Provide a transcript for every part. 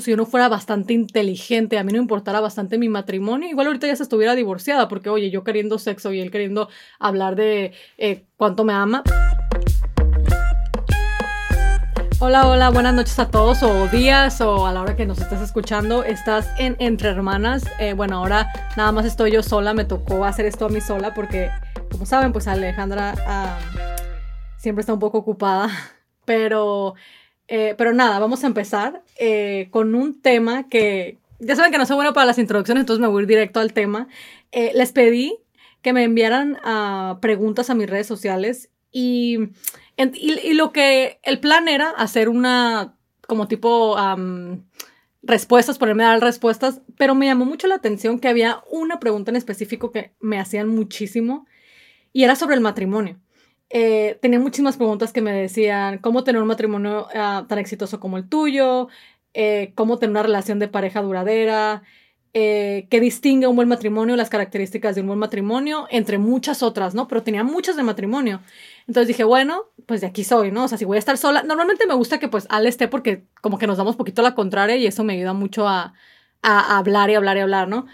si yo no fuera bastante inteligente, a mí no importara bastante mi matrimonio, igual ahorita ya se estuviera divorciada, porque oye, yo queriendo sexo y él queriendo hablar de eh, cuánto me ama. Hola, hola, buenas noches a todos, o días, o a la hora que nos estés escuchando. Estás en Entre Hermanas. Eh, bueno, ahora nada más estoy yo sola, me tocó hacer esto a mí sola, porque, como saben, pues Alejandra ah, siempre está un poco ocupada, pero eh, pero nada, vamos a empezar eh, con un tema que ya saben que no soy bueno para las introducciones, entonces me voy a ir directo al tema. Eh, les pedí que me enviaran uh, preguntas a mis redes sociales y, y, lo que el plan era hacer una como tipo respuestas, ponerme a dar respuestas, pero me llamó mucho la atención que había una pregunta en específico que me hacían muchísimo y era sobre el matrimonio. Eh, tenía muchísimas preguntas que me decían cómo tener un matrimonio ah, tan exitoso como el tuyo, eh, cómo tener una relación de pareja duradera, eh, qué distingue un buen matrimonio, las características de un buen matrimonio, entre muchas otras, ¿no? Pero tenía muchas de matrimonio. Entonces dije, bueno, pues de aquí soy, ¿no? O sea, si voy a estar sola, normalmente me gusta que pues Al esté porque como que nos damos poquito la contraria y eso me ayuda mucho a, a hablar y hablar y hablar, ¿no?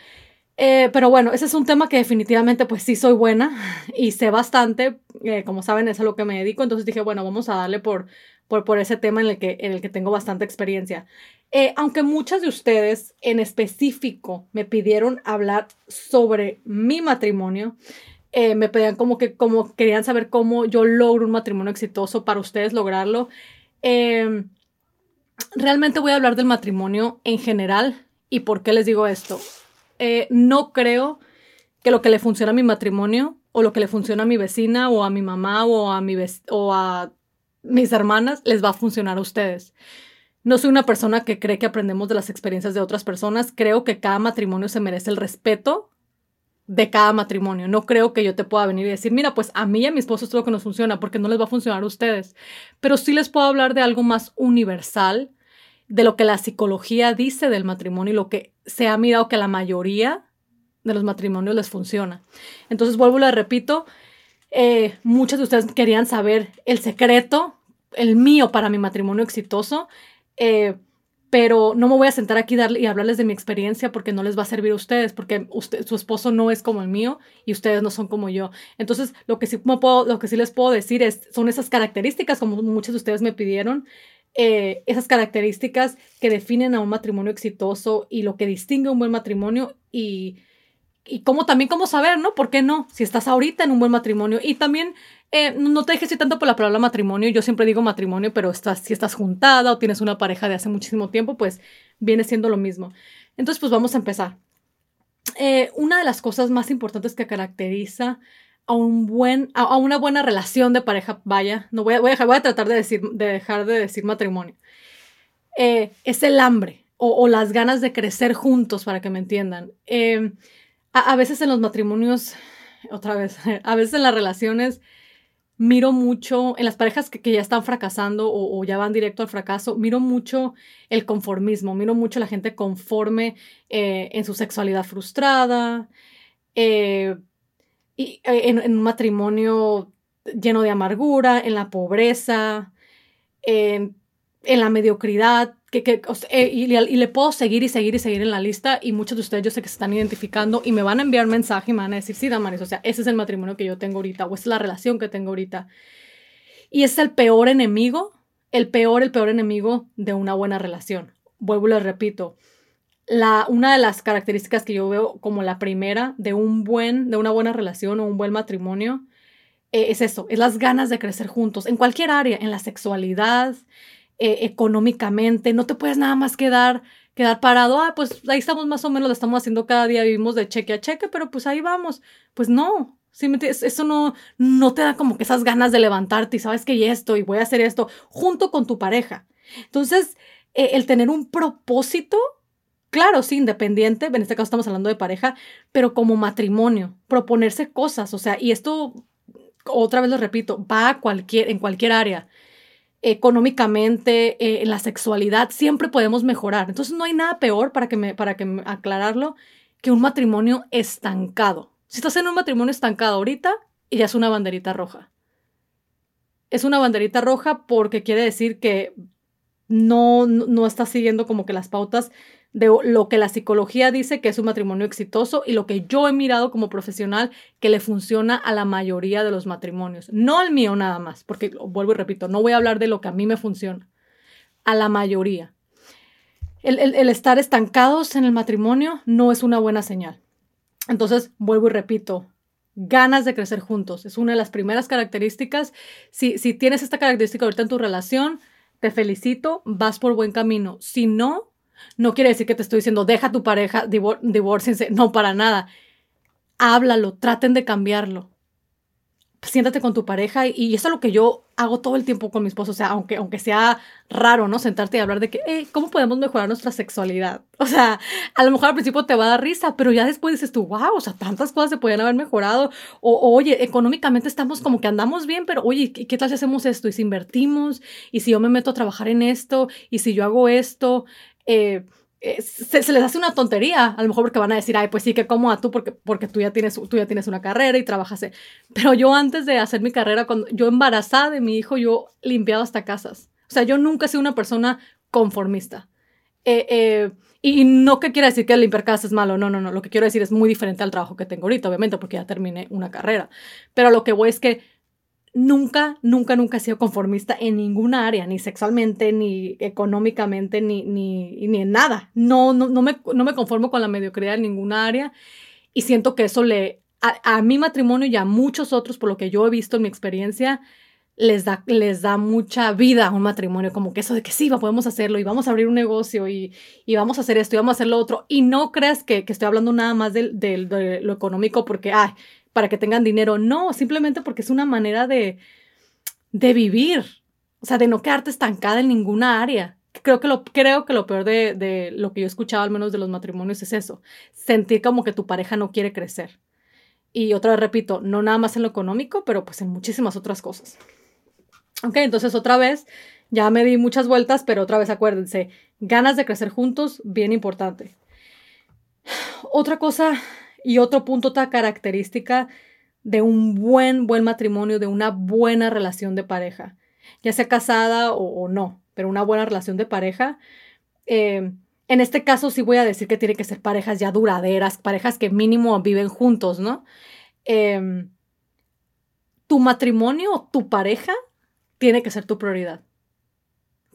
Eh, pero bueno, ese es un tema que definitivamente pues sí soy buena y sé bastante, eh, como saben es a lo que me dedico, entonces dije, bueno, vamos a darle por, por, ese tema en el, que, en el que tengo bastante experiencia. Eh, aunque muchas de ustedes en específico me pidieron hablar sobre mi matrimonio, me pedían como que como querían saber cómo yo logro un matrimonio exitoso para ustedes lograrlo. realmente voy a hablar del matrimonio en general y por qué les digo esto eh, no creo que lo que le funciona a mi matrimonio o lo que le funciona a mi vecina o a mi mamá o a, mis hermanas les va a funcionar a ustedes. No soy una persona que cree que aprendemos de las experiencias de otras personas. Creo que cada matrimonio se merece el respeto de cada matrimonio. No creo que yo te pueda venir y decir, mira, pues a mí y a mi esposo es lo que nos funciona, porque no les va a funcionar a ustedes. Pero sí les puedo hablar de algo más universal, de lo que la psicología dice del matrimonio y lo que se ha mirado que la mayoría de los matrimonios les funciona. Entonces, vuelvo y le repito, eh, muchos de ustedes querían saber el secreto, el mío para mi matrimonio exitoso, eh, pero no me voy a sentar aquí y hablarles de mi experiencia porque no les va a servir a ustedes, porque su esposo no es como el mío y ustedes no son como yo. Entonces, lo que sí, puedo, lo que sí les puedo decir es, son esas características, como muchos de ustedes me pidieron, eh, esas características que definen a un matrimonio exitoso y lo que distingue un buen matrimonio y, y cómo también cómo saber, ¿no? ¿Por qué no? Si estás ahorita en un buen matrimonio y también eh, no te dejes ir tanto por la palabra matrimonio, yo siempre digo matrimonio, pero estás, si estás juntada o tienes una pareja de hace muchísimo tiempo, pues viene siendo lo mismo. Entonces, pues vamos a empezar. Eh, una de las cosas más importantes que caracteriza a, un buen, a, una buena relación de pareja, vaya, no voy a, voy a, voy a tratar de, decir, de dejar de decir matrimonio, eh, es el hambre o, las ganas de crecer juntos, para que me entiendan. Eh, a, veces en los matrimonios, otra vez, a veces en las relaciones, miro mucho, en las parejas que, ya están fracasando o, ya van directo al fracaso, miro mucho el conformismo, miro mucho la gente conforme eh, en su sexualidad frustrada, eh, y, eh, en, un matrimonio lleno de amargura, en la pobreza, en, la mediocridad, que, que eh, y, le puedo seguir y seguir y seguir en la lista y muchos de ustedes yo sé que se están identificando y me van a enviar mensaje y me van a decir, sí, Damaris, o sea, ese es el matrimonio que yo tengo ahorita o esa es la relación que tengo ahorita. Y es el peor enemigo, el peor, el peor enemigo de una buena relación. Vuelvo y les repito, una de las características que yo veo como la primera de un buen, de una buena relación o un buen matrimonio, eh, es eso, es las ganas de crecer juntos, en cualquier área, en la sexualidad, eh, económicamente, no te puedes nada más quedar, quedar parado, ah, pues ahí estamos más o menos, lo estamos haciendo cada día, vivimos de cheque a cheque, pero pues ahí vamos. Pues no, eso no, no te da como que esas ganas de levantarte y sabes que y esto y voy a hacer esto junto con tu pareja. Entonces, eh, el tener un propósito Claro, sí, independiente, en este caso estamos hablando de pareja, pero como matrimonio, proponerse cosas, o sea, y esto, otra vez lo repito, va a cualquier, en cualquier área, económicamente, eh, en la sexualidad, siempre podemos mejorar. Entonces no hay nada peor, para que me, para que aclararlo, que un matrimonio estancado. Si estás en un matrimonio estancado ahorita, ya es una banderita roja. Es una banderita roja porque quiere decir que no, no estás siguiendo como que las pautas de lo que la psicología dice que es un matrimonio exitoso y lo que yo he mirado como profesional que le funciona a la mayoría de los matrimonios. No al mío nada más, porque vuelvo y repito, no voy a hablar de lo que a mí me funciona, a la mayoría. El, el estar estancados en el matrimonio no es una buena señal. Entonces, vuelvo y repito, ganas de crecer juntos. Es una de las primeras características. Si, si tienes esta característica ahorita en tu relación, te felicito, vas por buen camino. Si no, no quiere decir que te estoy diciendo, deja a tu pareja, divor no para nada. Háblalo, traten de cambiarlo siéntate con tu pareja y, eso es lo que yo hago todo el tiempo con mi esposo, o sea, aunque, aunque sea raro, ¿no? Sentarte y hablar de que, ¿cómo podemos mejorar nuestra sexualidad? O sea, a lo mejor al principio te va a dar risa, pero ya después dices tú, wow, o sea, tantas cosas se podían haber mejorado, o, oye, económicamente estamos como que andamos bien, pero oye, ¿qué, ¿qué tal si hacemos esto? Y si invertimos, y si yo me meto a trabajar en esto, y si yo hago esto, eh, eh, se, les hace una tontería, a lo mejor porque van a decir, ay, pues sí, que como a tú, porque, tú, ya tienes, una carrera y trabajas. Pero yo antes de hacer mi carrera, cuando yo embarazada de mi hijo, yo limpiaba hasta casas. O sea, yo nunca he sido una persona conformista. Eh, y no que quiera decir que limpiar casas es malo, no, no, no. Lo que quiero decir es muy diferente al trabajo que tengo ahorita, obviamente, porque ya terminé una carrera. Pero lo que voy es que nunca, nunca, nunca he sido conformista en ninguna área, ni sexualmente, ni económicamente, ni, ni, ni en nada. No, no, no, me, no me conformo con la mediocridad en ninguna área y siento que eso le, a, mi matrimonio y a muchos otros, por lo que yo he visto en mi experiencia, les da, les da mucha vida a un matrimonio, como que eso de que sí, podemos hacerlo y vamos a abrir un negocio y, y vamos a hacer esto y vamos a hacer lo otro. Y no creas que, que estoy hablando nada más de, de, de, lo económico porque, ay, para que tengan dinero, no, simplemente porque es una manera de, de vivir, o sea, de no quedarte estancada en ninguna área. Creo que lo, creo que lo peor de, de lo que yo he escuchado, al menos de los matrimonios, es eso, sentir como que tu pareja no quiere crecer. Y otra vez repito, no nada más en lo económico, pero pues en muchísimas otras cosas. Ok, entonces otra vez, ya me di muchas vueltas, pero otra vez acuérdense, ganas de crecer juntos, bien importante. Otra cosa y otro punto, otra característica de un buen, buen matrimonio, de una buena relación de pareja, ya sea casada o, no, pero una buena relación de pareja. Eh, en este caso sí voy a decir que tiene que ser parejas ya duraderas, parejas que mínimo viven juntos, ¿no? Eh, tu matrimonio, tu pareja, tiene que ser tu prioridad.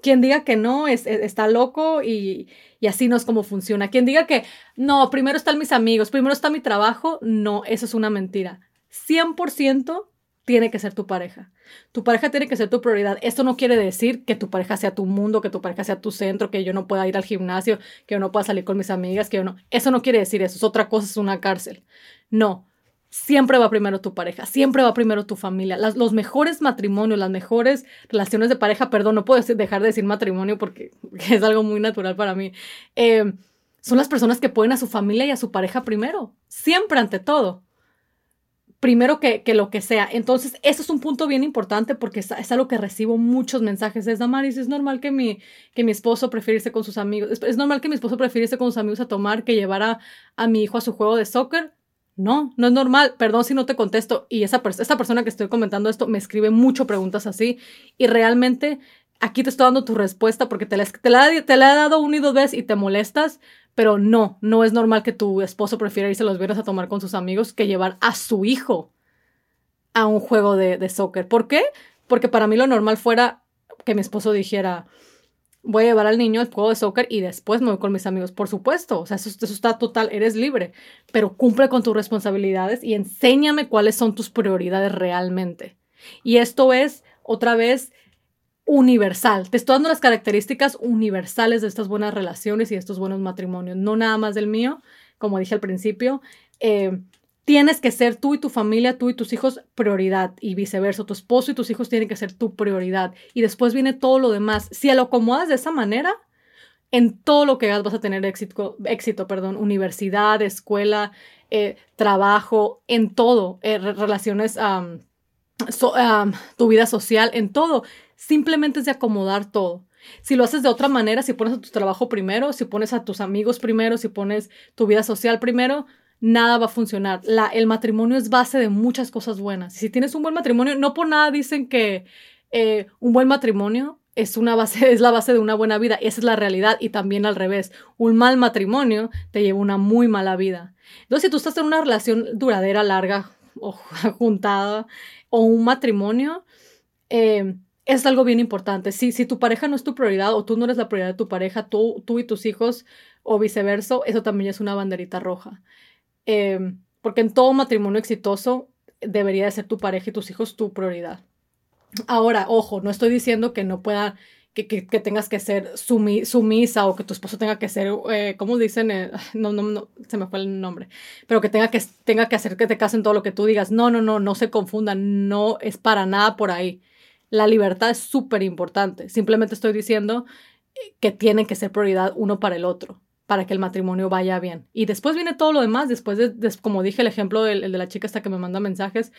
Quien diga que no es, está loco y, y, así no es como funciona. Quien diga que no, primero están mis amigos, primero está mi trabajo, no, eso es una mentira. 100% tiene que ser tu pareja. Tu pareja tiene que ser tu prioridad. Esto no quiere decir que tu pareja sea tu mundo, que tu pareja sea tu centro, que yo no pueda ir al gimnasio, que yo no pueda salir con mis amigas, que yo no. Eso no quiere decir eso. Es otra cosa, es una cárcel. No siempre va primero tu pareja, siempre va primero tu familia. los mejores matrimonios, las mejores relaciones de pareja, perdón, no puedo dejar de decir matrimonio porque es algo muy natural para mí, eh, son las personas que ponen a su familia y a su pareja primero, siempre ante todo. Primero que, que lo que sea. Entonces, eso es un punto bien importante porque es, algo que recibo muchos mensajes. Es, Damaris, es normal que mi, que mi esposo prefiere con sus amigos. Es, normal que mi esposo prefiere con sus amigos a tomar que llevar a mi hijo a su juego de soccer no, no es normal, perdón si no te contesto. Y esa, persona que estoy comentando esto me escribe mucho preguntas así y realmente aquí te estoy dando tu respuesta porque te la, he dado una y dos veces y te molestas, pero no, no es normal que tu esposo prefiera irse los viernes a tomar con sus amigos que llevar a su hijo a un juego de, de soccer. ¿Por qué? Porque para mí lo normal fuera que mi esposo dijera, voy a llevar al niño al juego de soccer y después me voy con mis amigos. Por supuesto, o sea, eso, está total, eres libre, pero cumple con tus responsabilidades y enséñame cuáles son tus prioridades realmente. Y esto es, otra vez, universal. Te estoy dando las características universales de estas buenas relaciones y estos buenos matrimonios, no nada más del mío, como dije al principio. Eh, tienes que ser tú y tu familia, tú y tus hijos prioridad y viceversa. Tu esposo y tus hijos tienen que ser tu prioridad y después viene todo lo demás. Si lo acomodas de esa manera, en todo lo que hagas vas a tener éxito, éxito perdón, universidad, escuela, eh, trabajo, en todo, eh, relaciones, tu vida social, en todo. Simplemente es de acomodar todo. Si lo haces de otra manera, si pones a tu trabajo primero, si pones a tus amigos primero, si pones tu vida social primero, nada va a funcionar. El matrimonio es base de muchas cosas buenas. Si tienes un buen matrimonio, no por nada dicen que eh, un buen matrimonio es una base, es la base de una buena vida, esa es la realidad y también al revés, un mal matrimonio te lleva una muy mala vida. Entonces, si tú estás en una relación duradera, larga o juntada o un matrimonio, eh, es algo bien importante. Si, si tu pareja no es tu prioridad o tú no eres la prioridad de tu pareja, tú, tú y tus hijos o viceversa, eso también es una banderita roja. Eh, porque en todo matrimonio exitoso debería de ser tu pareja y tus hijos tu prioridad. Ahora, ojo, no estoy diciendo que no pueda, que, que, tengas que ser sumisa o que tu esposo tenga que ser, eh, ¿cómo dicen? Eh, no, no, no, se me fue el nombre, pero que tenga que, tenga que hacer que te casen todo lo que tú digas. No, no, no, no se confundan, no es para nada por ahí. La libertad es súper importante. Simplemente estoy diciendo eh, que tienen que ser prioridad uno para el otro para que el matrimonio vaya bien. Y después viene todo lo demás, después de, como dije, el ejemplo del, de la chica hasta que me manda mensajes,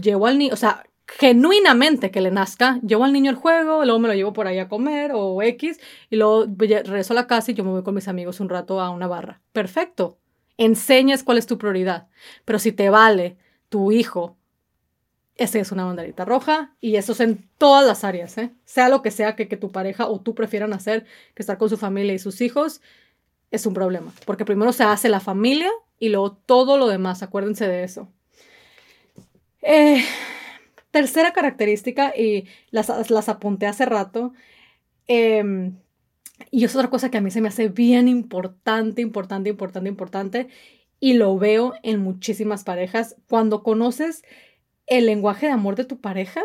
llevo al niño, o sea, genuinamente que le nazca, llevo al niño al juego, luego me lo llevo por ahí a comer o X, y luego regreso a la casa y yo me voy con mis amigos un rato a una barra. Perfecto. Enseñas cuál es tu prioridad. Pero si te vale tu hijo, esa es una banderita roja y eso es en todas las áreas, ¿eh? sea lo que sea que, que tu pareja o tú prefieran hacer, que estar con su familia y sus hijos, es un problema. Porque primero se hace la familia y luego todo lo demás, acuérdense de eso. Eh, tercera característica, y las, las apunté hace rato, em, y es otra cosa que a mí se me hace bien importante, importante, importante, importante, y lo veo en muchísimas parejas. Cuando conoces el lenguaje de amor de tu pareja,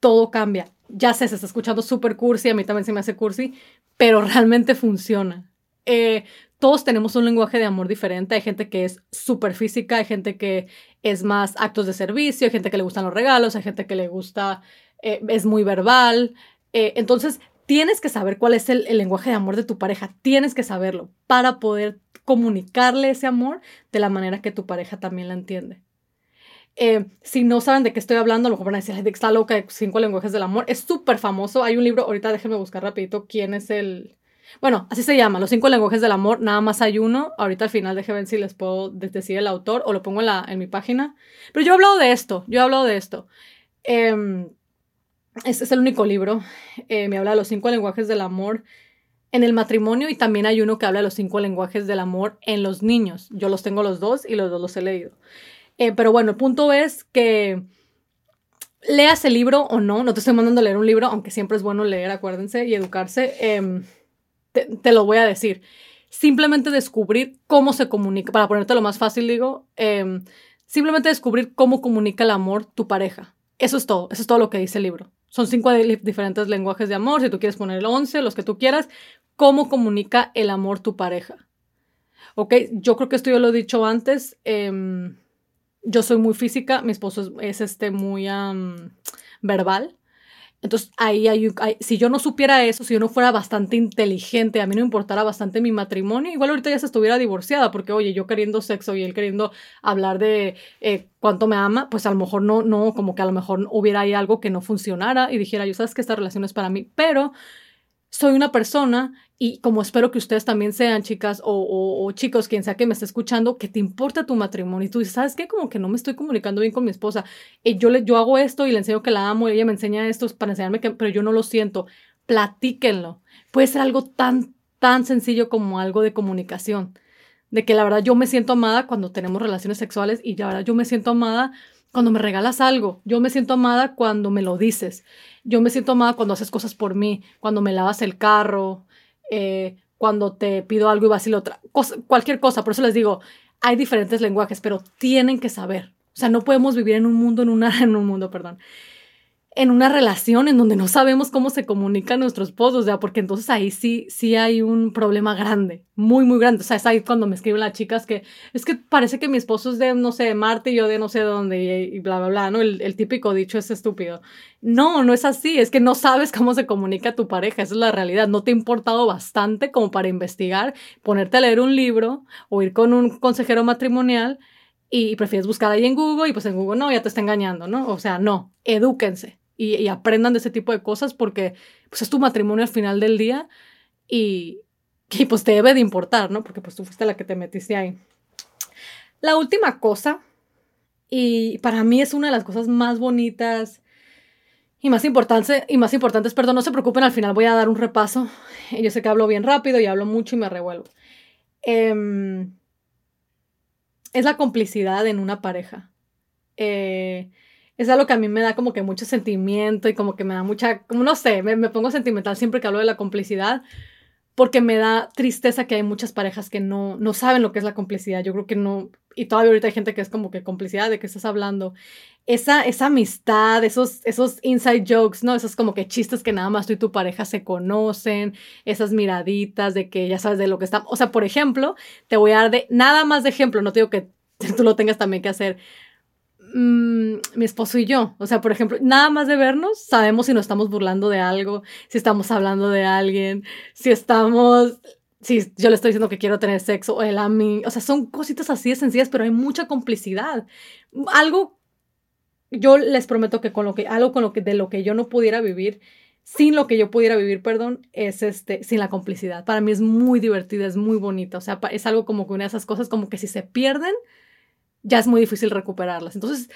todo cambia. Ya sé, se está escuchando súper cursi, a mí también se me hace cursi, pero realmente funciona. Eh, todos tenemos un lenguaje de amor diferente. Hay gente que es súper física, hay gente que es más actos de servicio, hay gente que le gustan los regalos, hay gente que le gusta, eh, es muy verbal. Eh, entonces, tienes que saber cuál es el, lenguaje de amor de tu pareja. Tienes que saberlo para poder comunicarle ese amor de la manera que tu pareja también la entiende. Eh, si no saben de qué estoy hablando, a lo mejor van a decir, está loca de cinco lenguajes del amor. Es súper famoso. Hay un libro, ahorita déjenme buscar rapidito quién es el, bueno, así se llama, Los cinco lenguajes del amor, nada más hay uno. Ahorita al final déjenme ver si les puedo decir el autor o lo pongo en, la, en mi página. Pero yo he hablado de esto, yo he hablado de esto. Este es el único libro. Eh, me habla de los cinco lenguajes del amor en el matrimonio y también hay uno que habla de los cinco lenguajes del amor en los niños. Yo los tengo los dos y los dos los he leído. Eh, pero bueno, el punto es que leas el libro o no, no te estoy mandando a leer un libro, aunque siempre es bueno leer, acuérdense, y educarse. Eh, te, lo voy a decir. Simplemente descubrir cómo se comunica, para ponerte lo más fácil, digo, em, simplemente descubrir cómo comunica el amor tu pareja. Eso es todo, eso es todo lo que dice el libro. Son cinco diferentes lenguajes de amor, si tú quieres poner el once, los que tú quieras, cómo comunica el amor tu pareja. Ok, yo creo que esto yo lo he dicho antes. Em, yo soy muy física, mi esposo es, este muy verbal. Entonces, ahí hay, si yo no supiera eso, si yo no fuera bastante inteligente, a mí no importara bastante mi matrimonio, igual ahorita ya se estuviera divorciada, porque oye, yo queriendo sexo y él queriendo hablar de eh, cuánto me ama, pues a lo mejor no, no, como que a lo mejor hubiera ahí algo que no funcionara y dijera, yo sabes que esta relación es para mí, pero soy una persona y como espero que ustedes también sean chicas o, chicos, quien sea que me esté escuchando, que te importa tu matrimonio y tú dices, ¿sabes qué? Como que no me estoy comunicando bien con mi esposa. Y yo, le, yo hago esto y le enseño que la amo y ella me enseña esto para enseñarme que, pero yo no lo siento. Platíquenlo. Puede ser algo tan, tan sencillo como algo de comunicación. De que la verdad yo me siento amada cuando tenemos relaciones sexuales y la verdad yo me siento amada cuando me regalas algo. Yo me siento amada cuando me lo dices. Yo me siento amada cuando haces cosas por mí, cuando me lavas el carro, eh, cuando te pido algo y vas y lo otra, cualquier cosa. Por eso les digo, hay diferentes lenguajes, pero tienen que saber. O sea, no podemos vivir en un mundo, en, una, en un mundo, perdón, en una relación en donde no sabemos cómo se comunican nuestros esposos, o porque entonces ahí sí, sí hay un problema grande, muy, muy grande. O sea, es ahí cuando me escriben las chicas que es que parece que mi esposo es de, no sé, de Marte y yo de no sé dónde y, bla, bla, bla, ¿no? El, el, típico dicho es estúpido. No, no es así, es que no sabes cómo se comunica tu pareja, esa es la realidad. No te ha importado bastante como para investigar, ponerte a leer un libro o ir con un consejero matrimonial y prefieres buscar ahí en Google y pues en Google no, ya te está engañando, ¿no? O sea, no, edúquense y, aprendan de ese tipo de cosas porque pues es tu matrimonio al final del día y, y pues te debe de importar, ¿no? Porque pues tú fuiste la que te metiste ahí. La última cosa, y para mí es una de las cosas más bonitas Y más importante, y más importante es, perdón, no se preocupen, al final voy a dar un repaso. Yo sé que hablo bien rápido y hablo mucho y me revuelvo. Em, es la complicidad en una pareja. Eh, es algo que a mí me da como que mucho sentimiento y como que me da mucha, como no sé, me, me pongo sentimental siempre que hablo de la complicidad, porque me da tristeza que hay muchas parejas que no, no saben lo que es la complicidad. Yo creo que no, y todavía ahorita hay gente que es como que complicidad, ¿de qué estás hablando? Esa, esa amistad, esos, esos inside jokes, ¿no? Esos como que chistes que nada más tú y tu pareja se conocen, esas miraditas de que ya sabes de lo que está. O sea, por ejemplo, te voy a dar de, nada más de ejemplo, no te digo que tú lo tengas también que hacer. Mm, mi esposo y yo. O sea, por ejemplo, nada más de vernos, sabemos si nos estamos burlando de algo, si estamos hablando de alguien, si estamos, si yo le estoy diciendo que quiero tener sexo o él a mí. O sea, son cositas así de sencillas, pero hay mucha complicidad. Algo, yo les prometo que con lo que, algo con lo que, de lo que yo no pudiera vivir, sin lo que yo pudiera vivir, perdón, es este, sin la complicidad. Para mí es muy divertida, es muy bonita. O sea, es algo como que una de esas cosas como que si se pierden, ya es muy difícil recuperarlas. Entonces,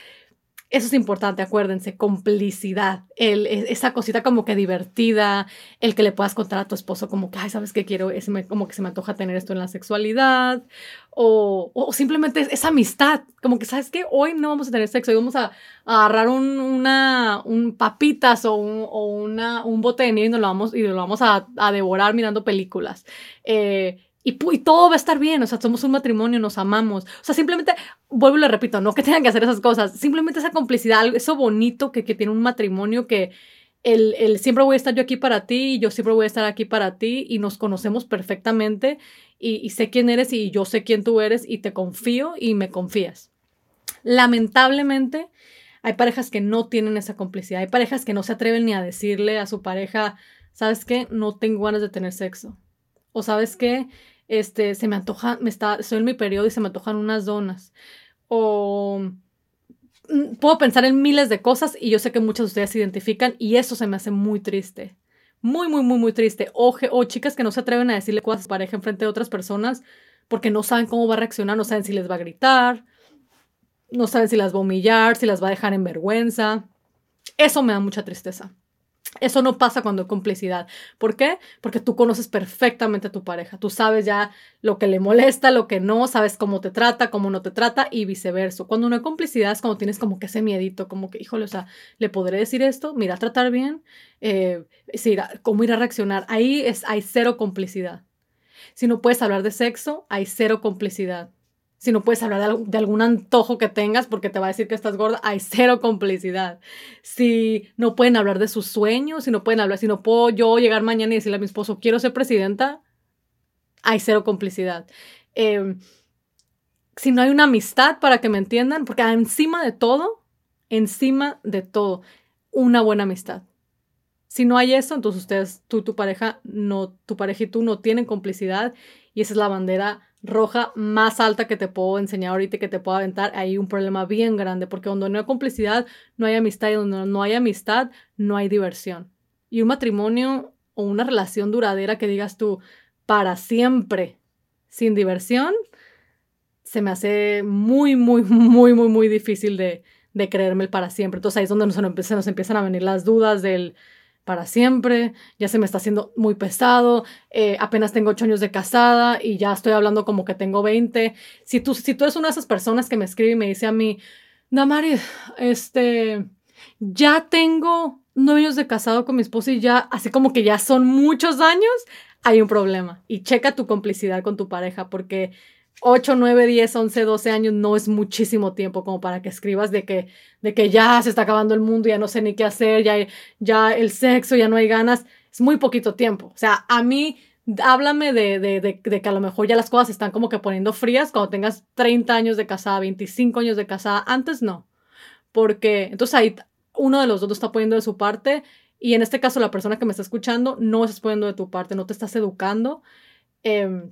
eso es importante, acuérdense, complicidad, e, esa cosita como que divertida, el que le puedas contar a tu esposo como que, ay, ¿sabes qué quiero? Es, como que se me antoja tener esto en la sexualidad, o, o simplemente esa amistad, como que, ¿sabes qué? Hoy no vamos a tener sexo, hoy vamos a, agarrar un, una, un papitas o, un, o una, un bote de nieve y, nos lo vamos, y lo vamos a, a devorar mirando películas. Eh, y, todo va a estar bien, o sea, somos un matrimonio, nos amamos. O sea, simplemente, vuelvo y le repito, no que tengan que hacer esas cosas, simplemente esa complicidad, eso bonito que, que tiene un matrimonio que el, el, siempre voy a estar yo aquí para ti y yo siempre voy a estar aquí para ti y nos conocemos perfectamente y, y sé quién eres y yo sé quién tú eres y te confío y me confías. Lamentablemente, hay parejas que no tienen esa complicidad, hay parejas que no se atreven ni a decirle a su pareja, ¿sabes qué? No tengo ganas de tener sexo. O sabes qué, este, se me antoja, me está, estoy en mi periodo y se me antojan unas donas. O mm, puedo pensar en miles de cosas y yo sé que muchas de ustedes se identifican y eso se me hace muy triste. Muy, muy, muy, muy triste. O, o chicas que no se atreven a decirle cosas a su pareja en frente de otras personas porque no saben cómo va a reaccionar, no saben si les va a gritar, no saben si las va a humillar, si las va a dejar en vergüenza. Eso me da mucha tristeza. Eso no pasa cuando hay complicidad. ¿Por qué? Porque tú conoces perfectamente a tu pareja. Tú sabes ya lo que le molesta, lo que no, sabes cómo te trata, cómo no te trata y viceversa. Cuando no hay complicidad es cuando tienes como que ese miedito, como que, híjole, o sea, ¿le podré decir esto? ¿Mira, tratar bien? Eh, ¿Cómo ir a reaccionar? Ahí es, hay cero complicidad. Si no puedes hablar de sexo, hay cero complicidad si no puedes hablar de, algún antojo que tengas porque te va a decir que estás gorda, hay cero complicidad. Si no pueden hablar de sus sueños, si no pueden hablar, si no puedo yo llegar mañana y decirle a mi esposo, quiero ser presidenta, hay cero complicidad. Em, si no hay una amistad para que me entiendan, porque encima de todo, encima de todo, una buena amistad. Si no hay eso, entonces ustedes, tú, tu pareja, no, tu pareja y tú no tienen complicidad y esa es la bandera roja más alta que te puedo enseñar ahorita que te puedo aventar, hay un problema bien grande, porque donde no hay complicidad, no hay amistad, y donde no hay amistad, no hay diversión. Y un matrimonio o una relación duradera que digas tú, para siempre, sin diversión, se me hace muy, muy, muy, muy, muy difícil de, de creerme el para siempre. Entonces ahí es donde nos, nos empiezan a venir las dudas del para siempre, ya se me está haciendo muy pesado, eh, apenas tengo ocho años de casada y ya estoy hablando como que tengo 20. Si tú, si tú eres una de esas personas que me escribe y me dice a mí, Damari, este, ya tengo nueve años de casado con mi esposo y ya, así como que ya son muchos años, hay un problema. Y checa tu complicidad con tu pareja porque 8, 9, 10, 11, 12 años no es muchísimo tiempo como para que escribas de que, de que ya se está acabando el mundo, ya no sé ni qué hacer, ya, ya el sexo, ya no hay ganas. Es muy poquito tiempo. O sea, a mí, háblame de, de, de, de que a lo mejor ya las cosas están como que poniendo frías cuando tengas 30 años de casada, 25 años de casada. Antes no. Porque entonces ahí uno de los dos está poniendo de su parte y en este caso la persona que me está escuchando no estás poniendo de tu parte, no te estás educando. Eh,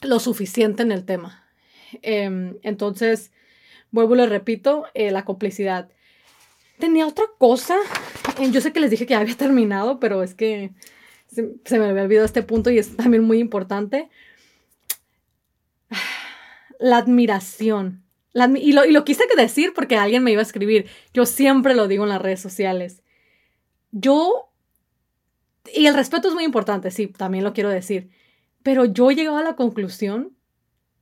lo suficiente en el tema. Em, entonces, vuelvo y le repito, eh, la complicidad. Tenía otra cosa. Eh, yo sé que les dije que ya había terminado, pero es que se, me había olvidado este punto y es también muy importante. La admiración. y, lo, y lo quise decir porque alguien me iba a escribir. Yo siempre lo digo en las redes sociales. yo, y el respeto es muy importante, sí, también lo quiero decir, pero yo llegaba a la conclusión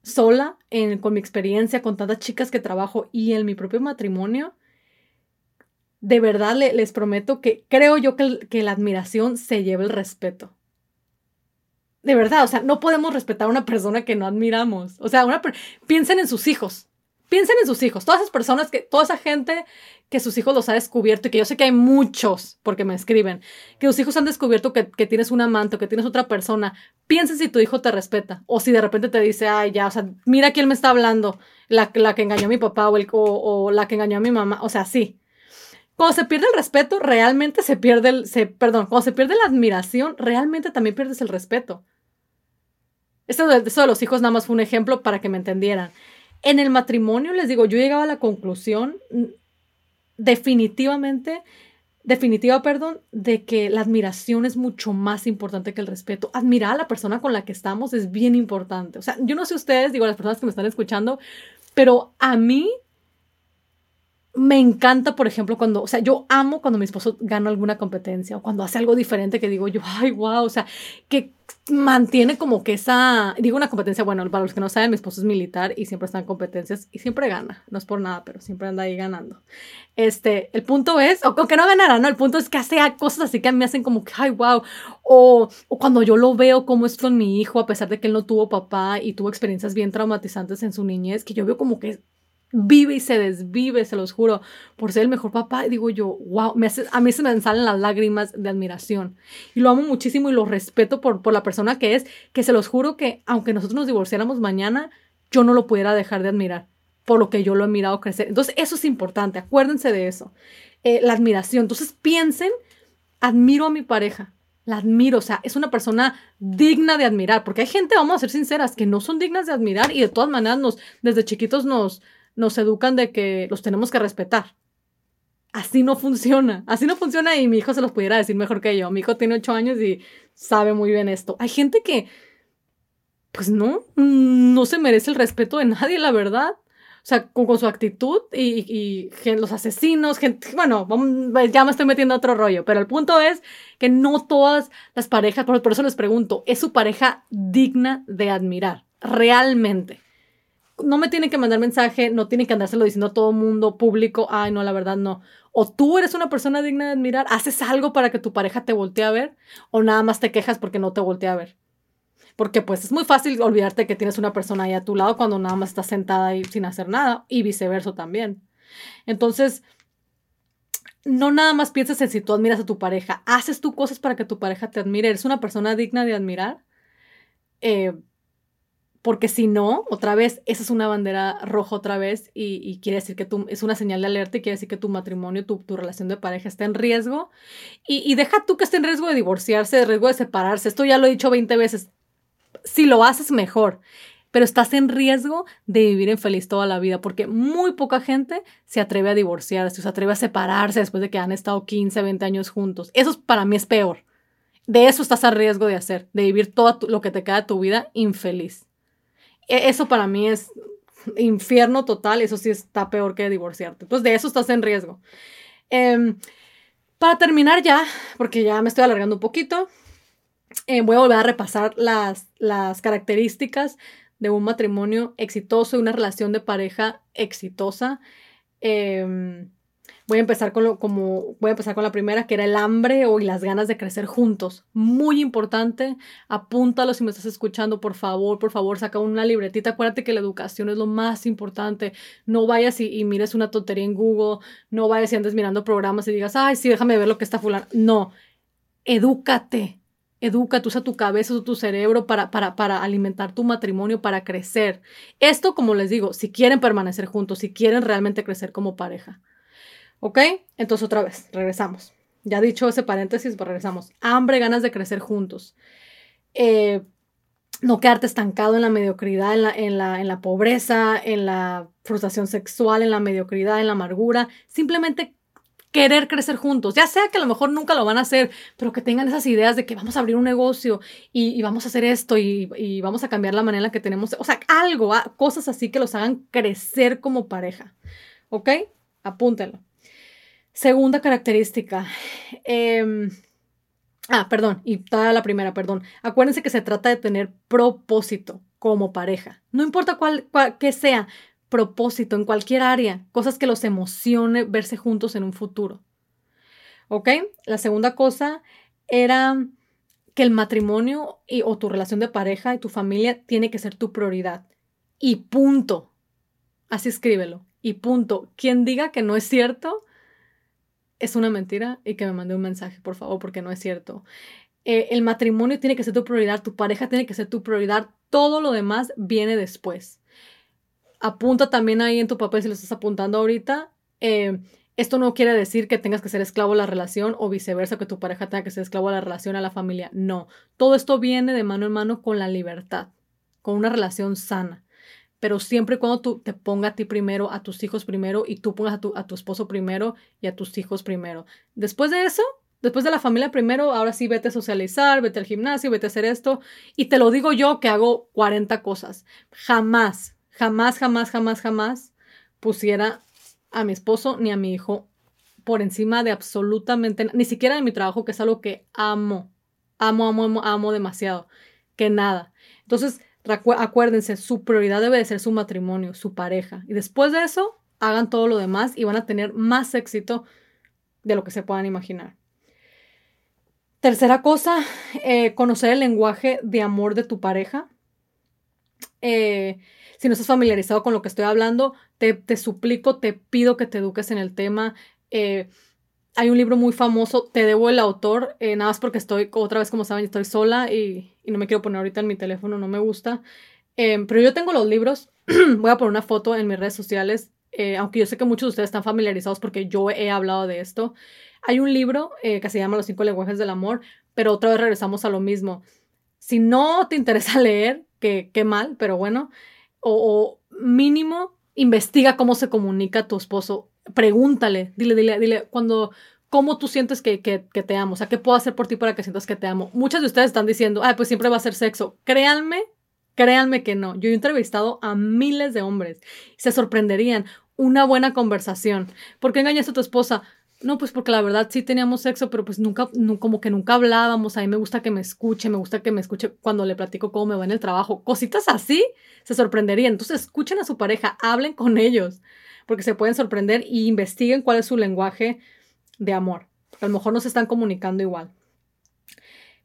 sola, en, con mi experiencia, con tantas chicas que trabajo y en mi propio matrimonio, de verdad les prometo que creo yo que, que la admiración se lleva el respeto. De verdad, o sea, no podemos respetar a una persona que no admiramos. O sea, piensen en sus hijos. Piensen en sus hijos. Todas esas personas que, toda esa gente que sus hijos los ha descubierto y que yo sé que hay muchos, porque me escriben, que tus hijos han descubierto que, tienes un amante o que tienes otra persona. Piensen si tu hijo te respeta o si de repente te dice, ay, ya, o sea, mira quién me está hablando, la, la que engañó a mi papá o, el, o la que engañó a mi mamá. O sea, sí, cuando se pierde el respeto, realmente se pierde el, se, perdón, cuando se pierde la admiración, realmente también pierdes el respeto. Esto de, de los hijos nada más fue un ejemplo para que me entendieran. En el matrimonio, les digo, yo llegaba a la conclusión definitivamente, definitiva, perdón, de que la admiración es mucho más importante que el respeto. Admirar a la persona con la que estamos es bien importante. O sea, yo no sé ustedes, digo, las personas que me están escuchando, pero a mí me encanta, por ejemplo, cuando, o sea, yo amo cuando mi esposo gana alguna competencia o cuando hace algo diferente que digo yo, ay, wow, o sea, que mantiene como que esa, digo una competencia, bueno, para los que no saben, mi esposo es militar y siempre está en competencias y siempre gana, no es por nada, pero siempre anda ahí ganando. Este, el punto es, o que no ganara, ¿no? El punto es que hace cosas así que a mí me hacen como que, ay, wow, o, o cuando yo lo veo como es con mi hijo, a pesar de que él no tuvo papá y tuvo experiencias bien traumatizantes en su niñez, que yo veo como que vive y se desvive, se los juro, por ser el mejor papá. Digo yo, wow, me a mí se me salen las lágrimas de admiración. Y lo amo muchísimo y lo respeto por, por la persona que es, que se los juro que aunque nosotros nos divorciáramos mañana, yo no lo pudiera dejar de admirar, por lo que yo lo he mirado crecer. Entonces, eso es importante, acuérdense de eso. Eh, la admiración. Entonces, piensen, admiro a mi pareja. La admiro, o sea, es una persona digna de admirar, porque hay gente, vamos a ser sinceras, que no son dignas de admirar y de todas maneras nos, desde chiquitos nos, nos educan de que los tenemos que respetar. Así no funciona. Así no funciona y mi hijo se los pudiera decir mejor que yo. Mi hijo tiene ocho años y sabe muy bien esto. Hay gente que, pues no, no se merece el respeto de nadie, la verdad. O sea, con, su actitud y, los asesinos, gente, bueno, ya me estoy metiendo a otro rollo, pero el punto es que no todas las parejas, por eso les pregunto, ¿es su pareja digna de admirar? Realmente no me tienen que mandar mensaje, no tienen que andárselo diciendo a todo mundo público, ay, no, la verdad no. O tú eres una persona digna de admirar, haces algo para que tu pareja te voltee a ver, o nada más te quejas porque no te voltea a ver. Porque pues es muy fácil olvidarte que tienes una persona ahí a tu lado cuando nada más estás sentada ahí sin hacer nada, y viceversa también. Entonces, no nada más pienses en si tú admiras a tu pareja, haces tú cosas para que tu pareja te admire, eres una persona digna de admirar. Eh, porque si no, otra vez, esa es una bandera roja otra vez y, quiere decir que tú, es una señal de alerta y quiere decir que tu matrimonio, tu, tu relación de pareja está en riesgo. Y, deja tú que esté en riesgo de divorciarse, de riesgo de separarse. Esto ya lo he dicho 20 veces. Si lo haces, mejor. Pero estás en riesgo de vivir infeliz toda la vida porque muy poca gente se atreve a divorciarse, se atreve a separarse después de que han estado 15, 20 años juntos. Eso para mí es peor. De eso estás a riesgo de hacer, de vivir todo lo que te queda de tu vida infeliz. E, eso para mí es infierno total, eso sí está peor que divorciarte. Entonces de eso estás en riesgo. Em, para terminar ya, porque ya me estoy alargando un poquito, eh, voy a volver a repasar las, las características de un matrimonio exitoso y una relación de pareja exitosa. Eh, Voy a empezar con lo, como voy a empezar con la primera, que era el hambre o y las ganas de crecer juntos. Muy importante. Apúntalo si me estás escuchando, por favor, por favor, saca una libretita. Acuérdate que la educación es lo más importante. No vayas y, mires una tontería en Google, no vayas y andes mirando programas y digas, ay, sí, déjame ver lo que está fulano. No, edúcate. Edúcate, usa tu cabeza, usa tu cerebro para, para, para alimentar tu matrimonio, para crecer. Esto, como les digo, si quieren permanecer juntos, si quieren realmente crecer como pareja. ¿Ok? Entonces otra vez, regresamos. Ya dicho ese paréntesis, pues regresamos. Hambre, ganas de crecer juntos. Eh, no quedarte estancado en la mediocridad, en la, en, la, en la pobreza, en la frustración sexual, en la mediocridad, en la amargura. Simplemente querer crecer juntos. Ya sea que a lo mejor nunca lo van a hacer, pero que tengan esas ideas de que vamos a abrir un negocio y, vamos a hacer esto y, y, vamos a cambiar la manera en la que tenemos. O sea, algo, ah, cosas así que los hagan crecer como pareja. ¿Ok? Apúntenlo. Segunda característica. Em, ah, perdón, y toda la primera, perdón. Acuérdense que se trata de tener propósito como pareja. No importa cuál, que sea, propósito en cualquier área, cosas que los emocione verse juntos en un futuro. ¿Ok? La segunda cosa era que el matrimonio y, o tu relación de pareja y tu familia tiene que ser tu prioridad. Y punto. Así escríbelo. Y punto. Quien diga que no es cierto es una mentira y que me mande un mensaje, por favor, porque no es cierto. Eh, el matrimonio tiene que ser tu prioridad, tu pareja tiene que ser tu prioridad, todo lo demás viene después. Apunta también ahí en tu papel si lo estás apuntando ahorita. Eh, esto no quiere decir que tengas que ser esclavo de la relación o viceversa, que tu pareja tenga que ser esclavo de la relación a la familia. No, todo esto viene de mano en mano con la libertad, con una relación sana pero siempre y cuando tú te pongas a ti primero, a tus hijos primero y tú pongas a tu, a tu esposo primero y a tus hijos primero. Después de eso, después de la familia primero, ahora sí vete a socializar, vete al gimnasio, vete a hacer esto. Y te lo digo yo que hago 40 cosas. Jamás, jamás, jamás, jamás, jamás pusiera a mi esposo ni a mi hijo por encima de absolutamente, ni siquiera de mi trabajo, que es algo que amo, amo, amo, amo, amo demasiado, que nada. Entonces, Acuérdense, su prioridad debe de ser su matrimonio, su pareja. Y después de eso, hagan todo lo demás y van a tener más éxito de lo que se puedan imaginar. Tercera cosa, eh, conocer el lenguaje de amor de tu pareja. Eh, si no estás familiarizado con lo que estoy hablando, te, suplico, te pido que te eduques en el tema. Eh, hay un libro muy famoso, te debo el autor, nada más porque estoy, otra vez como saben, estoy sola y, no me quiero poner ahorita en mi teléfono, no me gusta. Em, pero yo tengo los libros, voy a poner una foto en mis redes sociales, eh, aunque yo sé que muchos de ustedes están familiarizados porque yo he hablado de esto. Hay un libro eh, que se llama Los cinco lenguajes del amor, pero otra vez regresamos a lo mismo. Si no te interesa leer, qué mal, pero bueno, o mínimo investiga cómo se comunica tu esposo. Pregúntale, dile, dile, dile, cuando cómo tú sientes que, que, te amo, o sea, qué puedo hacer por ti para que sientas que te amo. Muchas de ustedes están diciendo, ay, pues siempre va a ser sexo. Créanme, créanme que no. Yo he entrevistado a miles de hombres se sorprenderían. Una buena conversación. ¿Por qué engañaste a tu esposa? No, pues porque la verdad sí teníamos sexo, pero pues nunca, como que nunca hablábamos. A mí me gusta que me escuche, me gusta que me escuche cuando le platico cómo me va en el trabajo. Cositas así se sorprenderían. Entonces escuchen a su pareja, hablen con ellos, porque se pueden sorprender y investiguen cuál es su lenguaje de amor. A lo mejor no se están comunicando igual.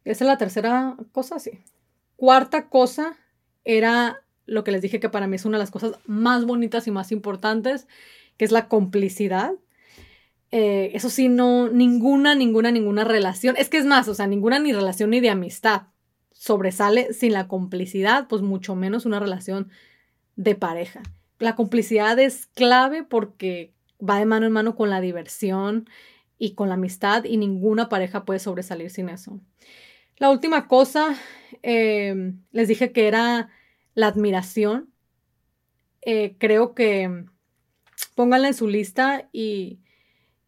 Esa es la tercera cosa, sí. Cuarta cosa era lo que les dije que para mí es una de las cosas más bonitas y más importantes, que es la complicidad. Eh, eso sí, no, ninguna, ninguna, ninguna relación. Es que es más, o sea, ninguna ni relación ni de amistad sobresale sin la complicidad, pues mucho menos una relación de pareja. La complicidad es clave porque va de mano en mano con la diversión y con la amistad y ninguna pareja puede sobresalir sin eso. La última cosa, em, les dije que era la admiración. Eh, creo que pónganla en su lista y,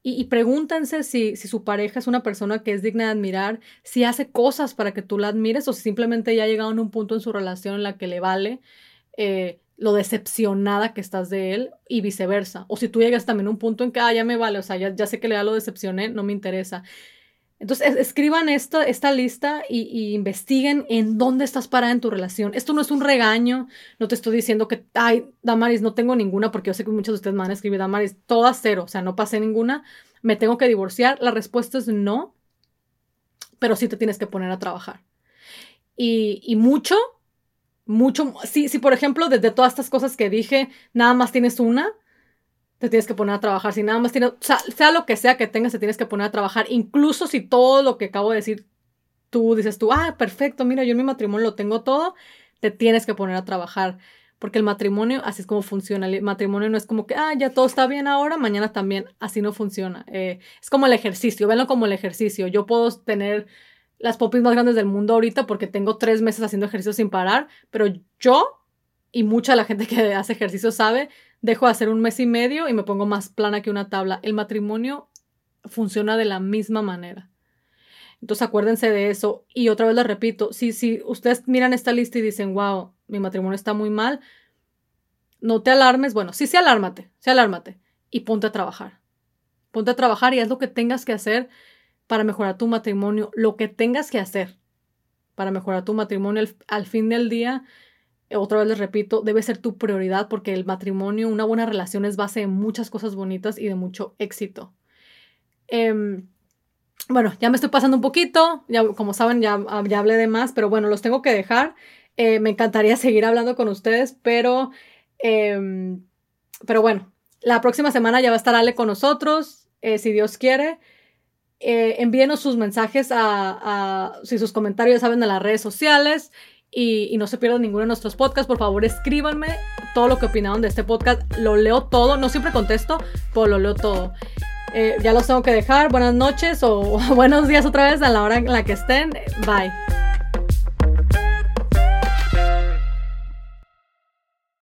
y, pregúntense si, si, su pareja es una persona que es digna de admirar, si hace cosas para que tú la admires o si simplemente ya ha llegado a un punto en su relación en la que le vale. Eh, lo decepcionada que estás de él y viceversa. O si tú llegas también a un punto en que, ah, ya me vale, o sea, ya, sé que le da lo decepcioné, no me interesa. Entonces, escriban esta, esta lista y, investiguen en dónde estás parada en tu relación. Esto no es un regaño, no te estoy diciendo que, ay, Damaris, no tengo ninguna, porque yo sé que muchos de ustedes me van a escribir, Damaris, todas cero, o sea, no pasé ninguna, me tengo que divorciar. La respuesta es no, pero sí te tienes que poner a trabajar. Y, y mucho mucho, si por ejemplo, desde todas estas cosas que dije, nada más tienes una, te tienes que poner a trabajar. Si nada más tienes, sea, sea lo que sea que tengas, te tienes que poner a trabajar. Incluso si todo lo que acabo de decir, tú dices tú, ah, perfecto, mira, yo en mi matrimonio lo tengo todo, te tienes que poner a trabajar. Porque el matrimonio, así es como funciona. El matrimonio no es como que, ah, ya todo está bien ahora, mañana también. Así no funciona. Eh, es como el ejercicio, venlo como el ejercicio. Yo puedo tener las popis más grandes del mundo ahorita porque tengo tres meses haciendo ejercicio sin parar, pero yo y mucha la gente que hace ejercicio sabe, dejo de hacer un mes y medio y me pongo más plana que una tabla. El matrimonio funciona de la misma manera. Entonces acuérdense de eso. Y otra vez les repito, si, si ustedes miran esta lista y dicen, wow, mi matrimonio está muy mal, no te alarmes. Bueno, sí, sí, alármate, sí, alármate. Y ponte a trabajar. Ponte a trabajar y haz lo que tengas que hacer para mejorar tu matrimonio, lo que tengas que hacer para mejorar tu matrimonio al, fin del día. Otra vez les repito, debe ser tu prioridad porque el matrimonio, una buena relación es base de muchas cosas bonitas y de mucho éxito. Em, bueno, ya me estoy pasando un poquito, ya, como saben, ya, ya hablé de más, pero bueno, los tengo que dejar. Eh, me encantaría seguir hablando con ustedes, pero, em, pero bueno, la próxima semana ya va a estar Ale con nosotros, eh, si Dios quiere. Eh, envíenos sus mensajes a, si sus comentarios saben de las redes sociales y, no se pierdan ninguno de nuestros podcasts. Por favor, escríbanme todo lo que opinaron de este podcast. Lo leo todo, no siempre contesto, pero lo leo todo. Eh, ya los tengo que dejar. Buenas noches o buenos días otra vez a la hora en la que estén. Bye.